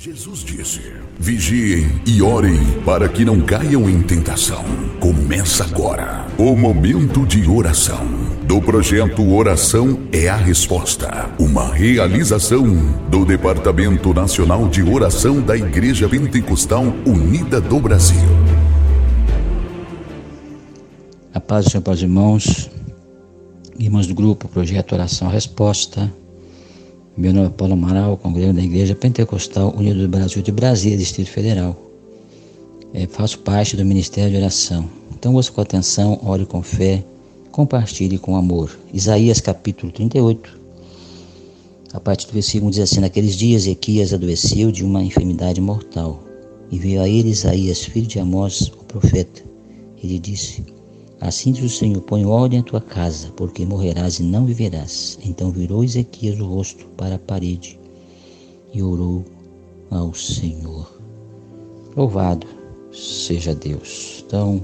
Jesus disse: Vigiem e orem para que não caiam em tentação. Começa agora o momento de oração do projeto Oração é a Resposta, uma realização do Departamento Nacional de Oração da Igreja Pentecostal Unida do Brasil. A paz do Senhor para os irmãos, irmãos do grupo Projeto Oração Resposta meu nome é Paulo Amaral, congrego da Igreja Pentecostal Unida do Brasil de Brasília, Distrito Federal. É, faço parte do Ministério de Oração. Então ouça com atenção, ore com fé, compartilhe com amor. Isaías capítulo 38. A partir do versículo diz assim: Naqueles dias Equias adoeceu de uma enfermidade mortal. E veio a ele Isaías, filho de Amós, o profeta. Ele disse: Assim diz o Senhor: põe ordem à tua casa, porque morrerás e não viverás. Então virou Ezequias o rosto para a parede e orou ao Senhor. Louvado seja Deus. Então,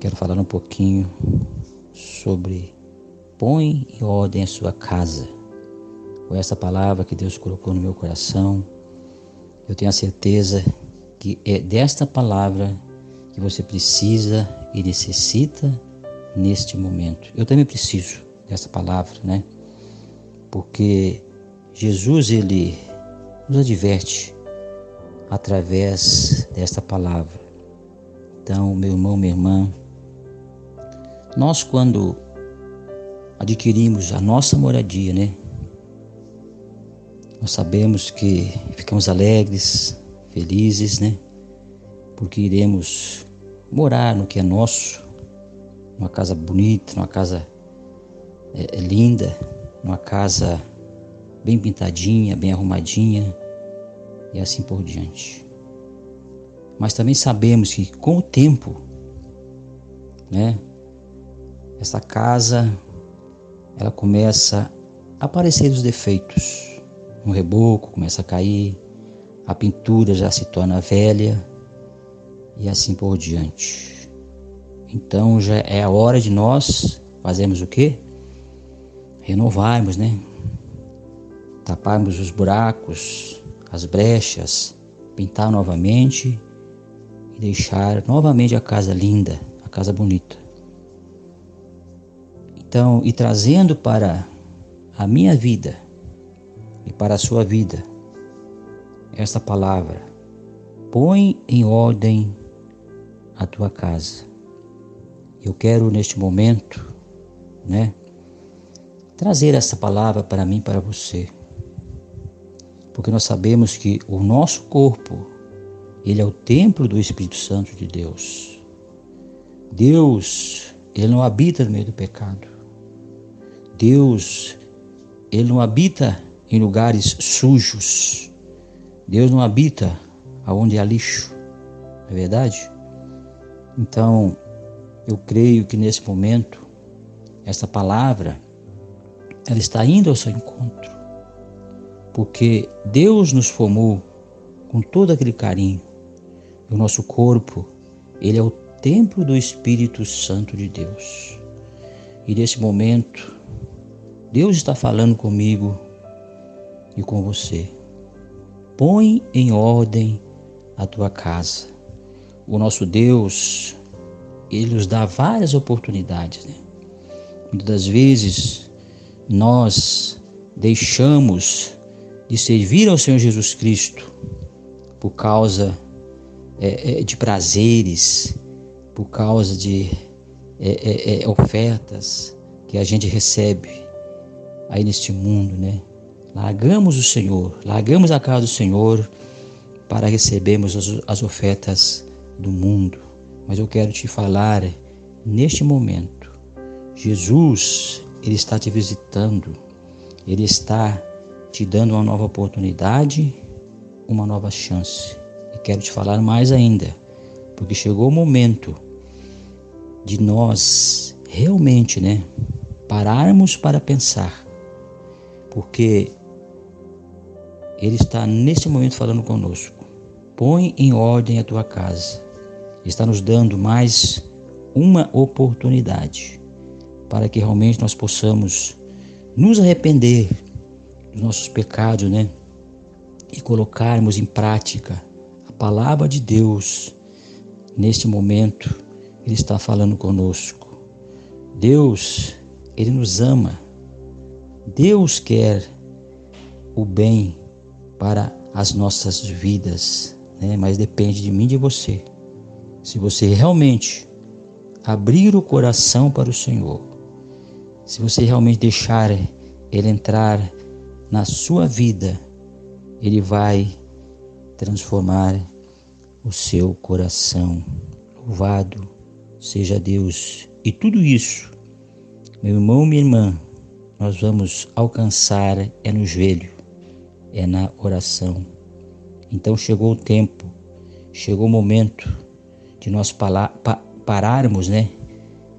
quero falar um pouquinho sobre põe em ordem a sua casa. Com essa palavra que Deus colocou no meu coração, eu tenho a certeza que é desta palavra que você precisa e necessita neste momento. Eu também preciso dessa palavra, né? Porque Jesus ele nos adverte através desta palavra. Então, meu irmão, minha irmã, nós quando adquirimos a nossa moradia, né? Nós sabemos que ficamos alegres, felizes, né? Porque iremos morar no que é nosso, numa casa bonita, numa casa é, é, linda, numa casa bem pintadinha, bem arrumadinha e assim por diante. Mas também sabemos que com o tempo, né, essa casa ela começa a aparecer os defeitos. Um reboco começa a cair, a pintura já se torna velha, e assim por diante. Então já é a hora de nós fazermos o quê? Renovarmos, né? Taparmos os buracos, as brechas, pintar novamente e deixar novamente a casa linda, a casa bonita. Então, e trazendo para a minha vida e para a sua vida esta palavra, põe em ordem a tua casa. Eu quero neste momento, né, trazer essa palavra para mim, para você. Porque nós sabemos que o nosso corpo, ele é o templo do Espírito Santo de Deus. Deus, ele não habita no meio do pecado. Deus, ele não habita em lugares sujos. Deus não habita aonde há lixo. Não é verdade? Então, eu creio que nesse momento, essa palavra, ela está indo ao seu encontro. Porque Deus nos formou com todo aquele carinho. O nosso corpo, ele é o templo do Espírito Santo de Deus. E nesse momento, Deus está falando comigo e com você. Põe em ordem a tua casa o nosso Deus, ele nos dá várias oportunidades. Né? Muitas das vezes nós deixamos de servir ao Senhor Jesus Cristo por causa é, é, de prazeres, por causa de é, é, é, ofertas que a gente recebe aí neste mundo, né? Largamos o Senhor, largamos a casa do Senhor para recebermos as, as ofertas do mundo, mas eu quero te falar neste momento. Jesus, ele está te visitando. Ele está te dando uma nova oportunidade, uma nova chance. E quero te falar mais ainda, porque chegou o momento de nós realmente, né, pararmos para pensar. Porque ele está nesse momento falando conosco. Põe em ordem a tua casa está nos dando mais uma oportunidade para que realmente nós possamos nos arrepender dos nossos pecados, né? e colocarmos em prática a palavra de Deus neste momento, Ele está falando conosco. Deus, Ele nos ama. Deus quer o bem para as nossas vidas, né? mas depende de mim e de você. Se você realmente abrir o coração para o Senhor, se você realmente deixar Ele entrar na sua vida, Ele vai transformar o seu coração. Louvado seja Deus. E tudo isso, meu irmão, minha irmã, nós vamos alcançar é no joelho, é na oração. Então chegou o tempo, chegou o momento de nós pararmos, né?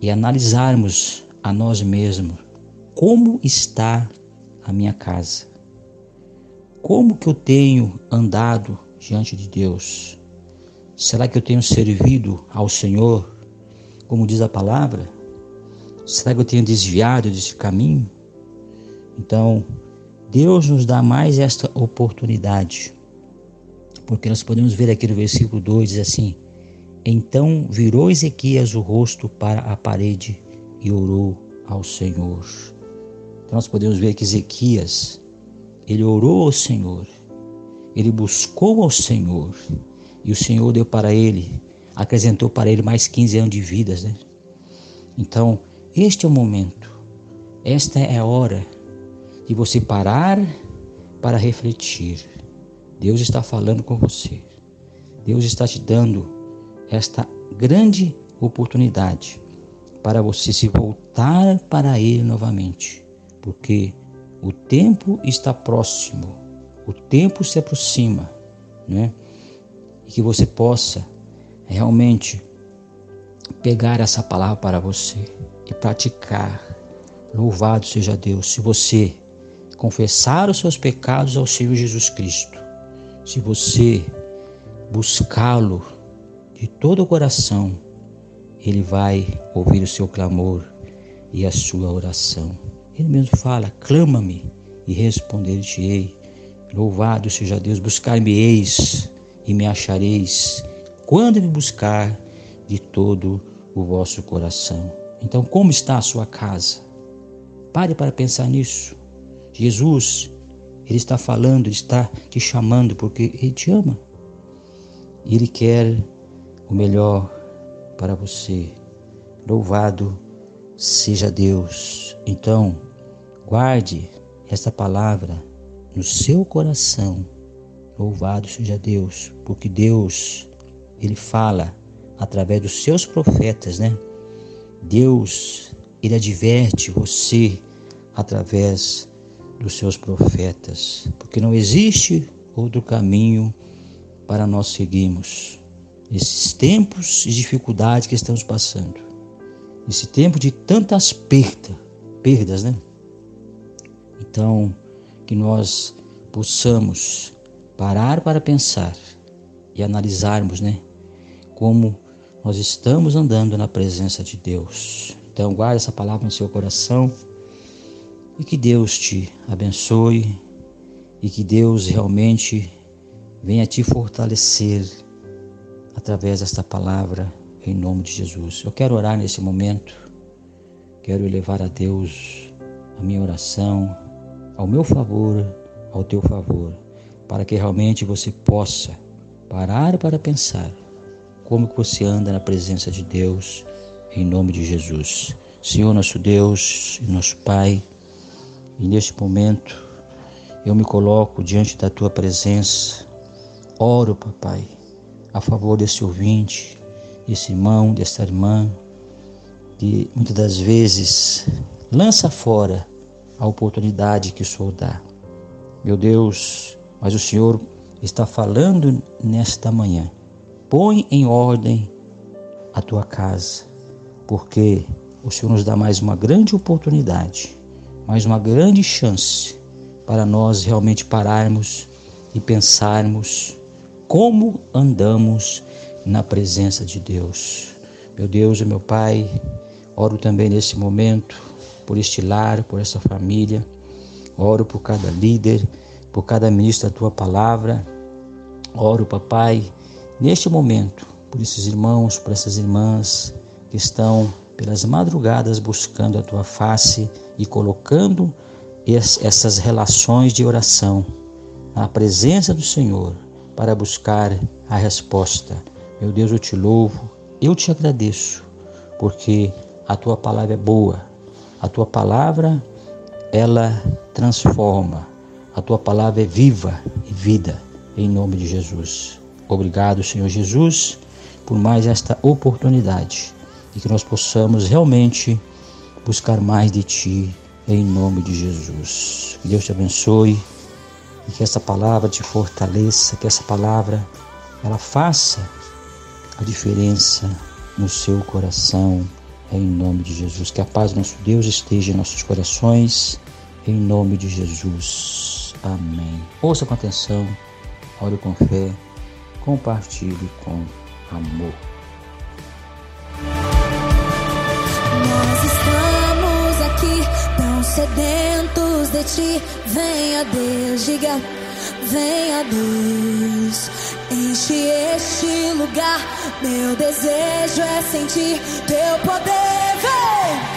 E analisarmos a nós mesmos como está a minha casa. Como que eu tenho andado diante de Deus? Será que eu tenho servido ao Senhor, como diz a palavra? Será que eu tenho desviado desse caminho? Então, Deus nos dá mais esta oportunidade. Porque nós podemos ver aqui no versículo 2 diz assim: Então virou Ezequias o rosto para a parede e orou ao Senhor. Então nós podemos ver que Ezequias, ele orou ao Senhor, ele buscou ao Senhor, e o Senhor deu para ele, acrescentou para ele mais 15 anos de vidas, né? Então, este é o momento, esta é a hora de você parar para refletir. Deus está falando com você. Deus está te dando esta grande oportunidade para você se voltar para Ele novamente, porque o tempo está próximo, o tempo se aproxima, né? E que você possa realmente pegar essa palavra para você e praticar. Louvado seja Deus. Se você confessar os seus pecados ao Senhor Jesus Cristo, se você buscá-lo de todo o coração, ele vai ouvir o seu clamor e a sua oração. Ele mesmo fala: clama-me e responder-te-ei. Louvado seja Deus, buscar-me-eis e me achareis, quando me buscar de todo o vosso coração. Então, como está a sua casa? Pare para pensar nisso. Jesus, Ele está falando, Ele está te chamando porque Ele te ama. Ele quer o melhor para você. Louvado seja Deus. Então, guarde esta palavra no seu coração. Louvado seja Deus, porque Deus, Ele fala através dos seus profetas, né? Deus, Ele adverte você através dos seus profetas, porque não existe outro caminho para nós seguirmos. Esses tempos de dificuldade que estamos passando, esse tempo de tantas perdas, perdas, né? Então, que nós possamos parar para pensar e analisarmos, né, como nós estamos andando na presença de Deus. Então, guarde essa palavra no seu coração e que Deus te abençoe e que Deus realmente venha te fortalecer através desta palavra em nome de Jesus. Eu quero orar nesse momento, quero elevar a Deus a minha oração, ao meu favor, ao teu favor, para que realmente você possa parar para pensar como que você anda na presença de Deus em nome de Jesus. Senhor nosso Deus e nosso Pai, e neste momento eu me coloco diante da tua presença. Oro, papai, a favor desse ouvinte, desse irmão, desta irmã, que muitas das vezes lança fora a oportunidade que o Senhor dá. Meu Deus, mas o Senhor está falando nesta manhã. Põe em ordem a tua casa, porque o Senhor nos dá mais uma grande oportunidade mas uma grande chance para nós realmente pararmos e pensarmos como andamos na presença de Deus. Meu Deus e meu Pai, oro também nesse momento por este lar, por essa família, oro por cada líder por cada ministro da tua palavra. Oro, papai, neste momento, por esses irmãos, por essas irmãs que estão pelas madrugadas buscando a tua face e colocando essas relações de oração na presença do Senhor para buscar a resposta. Meu Deus, eu te louvo, eu te agradeço, porque a tua palavra é boa, a tua palavra ela transforma, a tua palavra é viva e vida, em nome de Jesus. Obrigado, Senhor Jesus, por mais esta oportunidade e que nós possamos realmente buscar mais de Ti, em nome de Jesus. Que Deus te abençoe e que essa palavra te fortaleça, que essa palavra ela faça a diferença no seu coração, em nome de Jesus. Que a paz do nosso Deus esteja em nossos corações, em nome de Jesus. Amém. Ouça com atenção, ore com fé, compartilhe com amor. sedentos ti. Venha Deus, diga, venha Deus. Enche este lugar. Meu desejo é sentir teu poder. Vem!